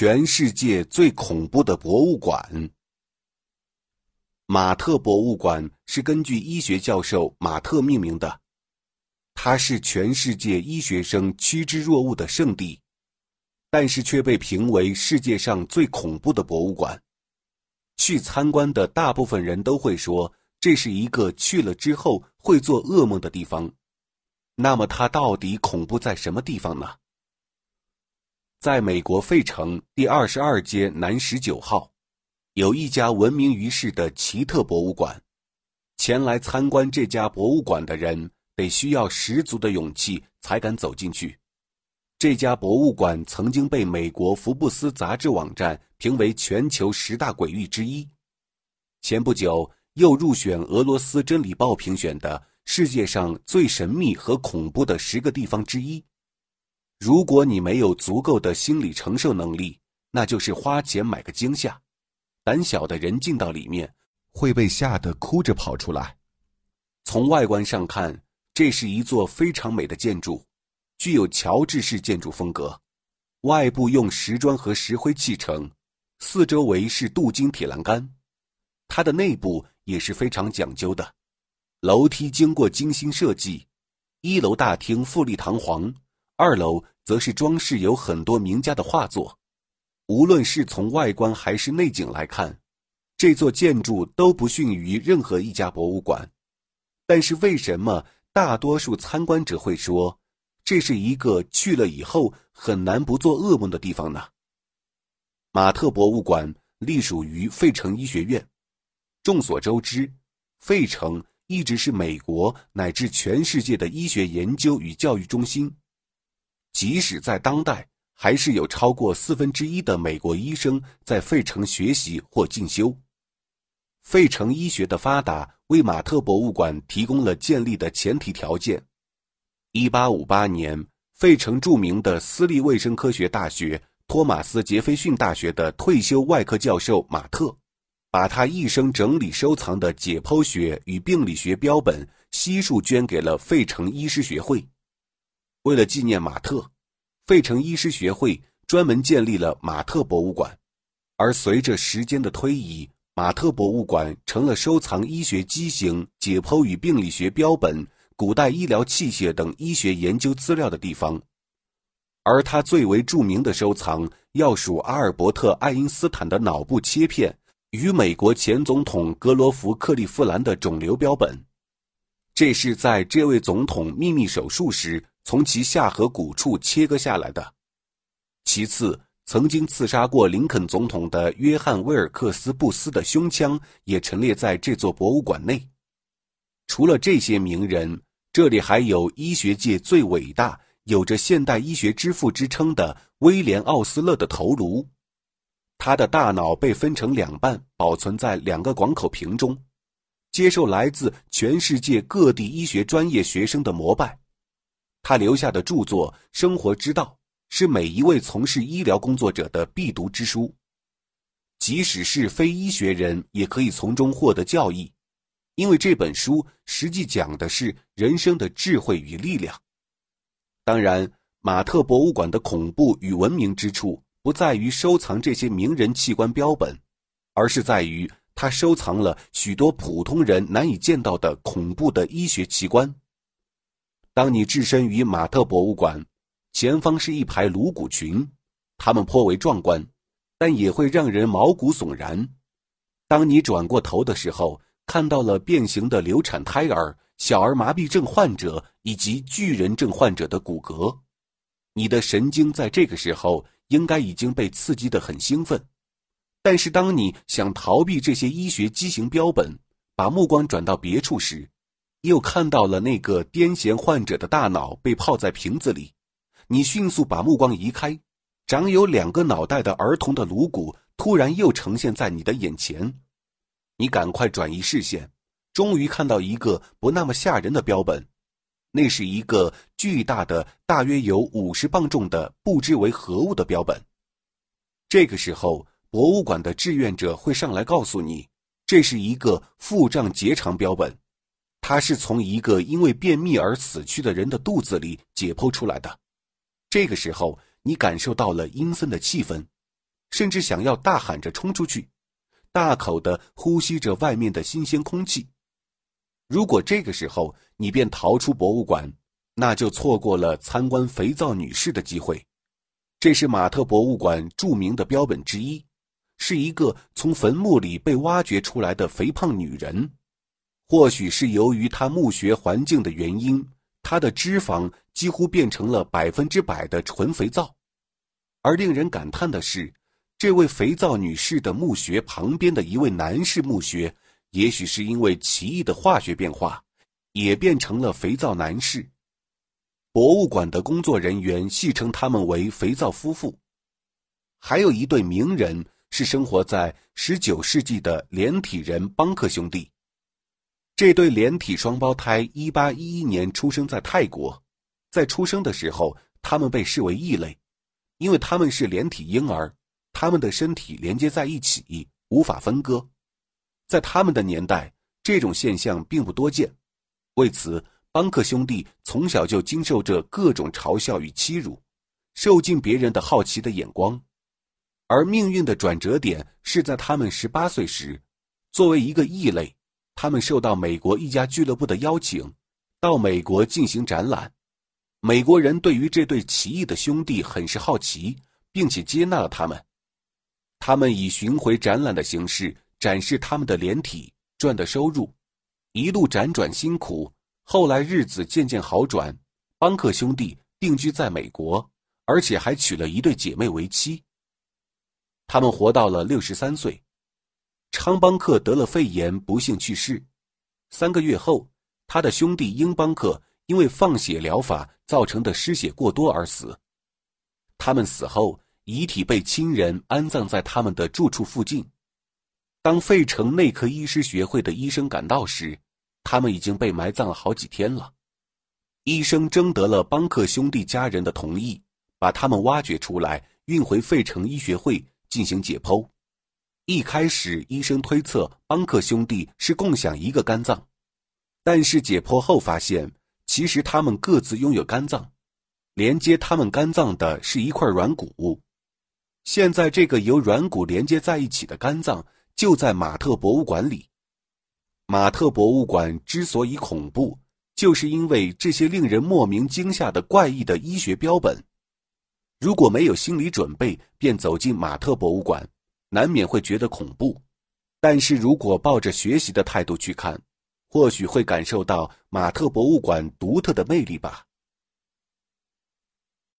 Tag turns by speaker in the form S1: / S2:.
S1: 全世界最恐怖的博物馆。马特博物馆是根据医学教授马特命名的，它是全世界医学生趋之若鹜的圣地，但是却被评为世界上最恐怖的博物馆。去参观的大部分人都会说，这是一个去了之后会做噩梦的地方。那么，它到底恐怖在什么地方呢？在美国费城第二十二街南十九号，有一家闻名于世的奇特博物馆。前来参观这家博物馆的人得需要十足的勇气才敢走进去。这家博物馆曾经被美国福布斯杂志网站评为全球十大鬼域之一。前不久又入选俄罗斯真理报评选的世界上最神秘和恐怖的十个地方之一。如果你没有足够的心理承受能力，那就是花钱买个惊吓。胆小的人进到里面，会被吓得哭着跑出来。从外观上看，这是一座非常美的建筑，具有乔治式建筑风格。外部用石砖和石灰砌成，四周围是镀金铁栏杆。它的内部也是非常讲究的，楼梯经过精心设计，一楼大厅富丽堂皇。二楼则是装饰有很多名家的画作，无论是从外观还是内景来看，这座建筑都不逊于任何一家博物馆。但是为什么大多数参观者会说这是一个去了以后很难不做噩梦的地方呢？马特博物馆隶属于费城医学院。众所周知，费城一直是美国乃至全世界的医学研究与教育中心。即使在当代，还是有超过四分之一的美国医生在费城学习或进修。费城医学的发达为马特博物馆提供了建立的前提条件。一八五八年，费城著名的私立卫生科学大学托马斯杰斐逊大学的退休外科教授马特，把他一生整理收藏的解剖学与病理学标本悉数捐给了费城医师学会。为了纪念马特，费城医师学会专门建立了马特博物馆。而随着时间的推移，马特博物馆成了收藏医学畸形、解剖与病理学标本、古代医疗器械等医学研究资料的地方。而他最为著名的收藏，要数阿尔伯特·爱因斯坦的脑部切片与美国前总统格罗弗·克利夫兰的肿瘤标本。这是在这位总统秘密手术时。从其下颌骨处切割下来的。其次，曾经刺杀过林肯总统的约翰·威尔克斯·布斯的胸腔也陈列在这座博物馆内。除了这些名人，这里还有医学界最伟大、有着现代医学之父之称的威廉·奥斯勒的头颅。他的大脑被分成两半，保存在两个广口瓶中，接受来自全世界各地医学专业学生的膜拜。他留下的著作《生活之道》是每一位从事医疗工作者的必读之书，即使是非医学人也可以从中获得教益，因为这本书实际讲的是人生的智慧与力量。当然，马特博物馆的恐怖与文明之处不在于收藏这些名人器官标本，而是在于他收藏了许多普通人难以见到的恐怖的医学奇观。当你置身于马特博物馆，前方是一排颅骨群，它们颇为壮观，但也会让人毛骨悚然。当你转过头的时候，看到了变形的流产胎儿、小儿麻痹症患者以及巨人症患者的骨骼，你的神经在这个时候应该已经被刺激得很兴奋。但是，当你想逃避这些医学畸形标本，把目光转到别处时，又看到了那个癫痫患者的大脑被泡在瓶子里，你迅速把目光移开，长有两个脑袋的儿童的颅骨突然又呈现在你的眼前，你赶快转移视线，终于看到一个不那么吓人的标本，那是一个巨大的、大约有五十磅重的不知为何物的标本。这个时候，博物馆的志愿者会上来告诉你，这是一个腹胀结肠标本。它是从一个因为便秘而死去的人的肚子里解剖出来的。这个时候，你感受到了阴森的气氛，甚至想要大喊着冲出去，大口的呼吸着外面的新鲜空气。如果这个时候你便逃出博物馆，那就错过了参观肥皂女士的机会。这是马特博物馆著名的标本之一，是一个从坟墓里被挖掘出来的肥胖女人。或许是由于他墓穴环境的原因，他的脂肪几乎变成了百分之百的纯肥皂。而令人感叹的是，这位肥皂女士的墓穴旁边的一位男士墓穴，也许是因为奇异的化学变化，也变成了肥皂男士。博物馆的工作人员戏称他们为“肥皂夫妇”。还有一对名人是生活在19世纪的连体人邦克兄弟。这对连体双胞胎1811年出生在泰国，在出生的时候，他们被视为异类，因为他们是连体婴儿，他们的身体连接在一起，无法分割。在他们的年代，这种现象并不多见，为此。邦克兄弟从小就经受着各种嘲笑与欺辱，受尽别人的好奇的眼光，而命运的转折点是在他们十八岁时，作为一个异类，他们受到美国一家俱乐部的邀请，到美国进行展览。美国人对于这对奇异的兄弟很是好奇，并且接纳了他们。他们以巡回展览的形式展示他们的连体，赚的收入，一路辗转辛苦。后来日子渐渐好转，邦克兄弟定居在美国，而且还娶了一对姐妹为妻。他们活到了六十三岁。昌邦克得了肺炎，不幸去世。三个月后，他的兄弟英邦克因为放血疗法造成的失血过多而死。他们死后，遗体被亲人安葬在他们的住处附近。当费城内科医师学会的医生赶到时，他们已经被埋葬了好几天了。医生征得了邦克兄弟家人的同意，把他们挖掘出来，运回费城医学会进行解剖。一开始，医生推测邦克兄弟是共享一个肝脏，但是解剖后发现，其实他们各自拥有肝脏，连接他们肝脏的是一块软骨。现在，这个由软骨连接在一起的肝脏就在马特博物馆里。马特博物馆之所以恐怖，就是因为这些令人莫名惊吓的怪异的医学标本。如果没有心理准备便走进马特博物馆，难免会觉得恐怖；但是如果抱着学习的态度去看，或许会感受到马特博物馆独特的魅力吧。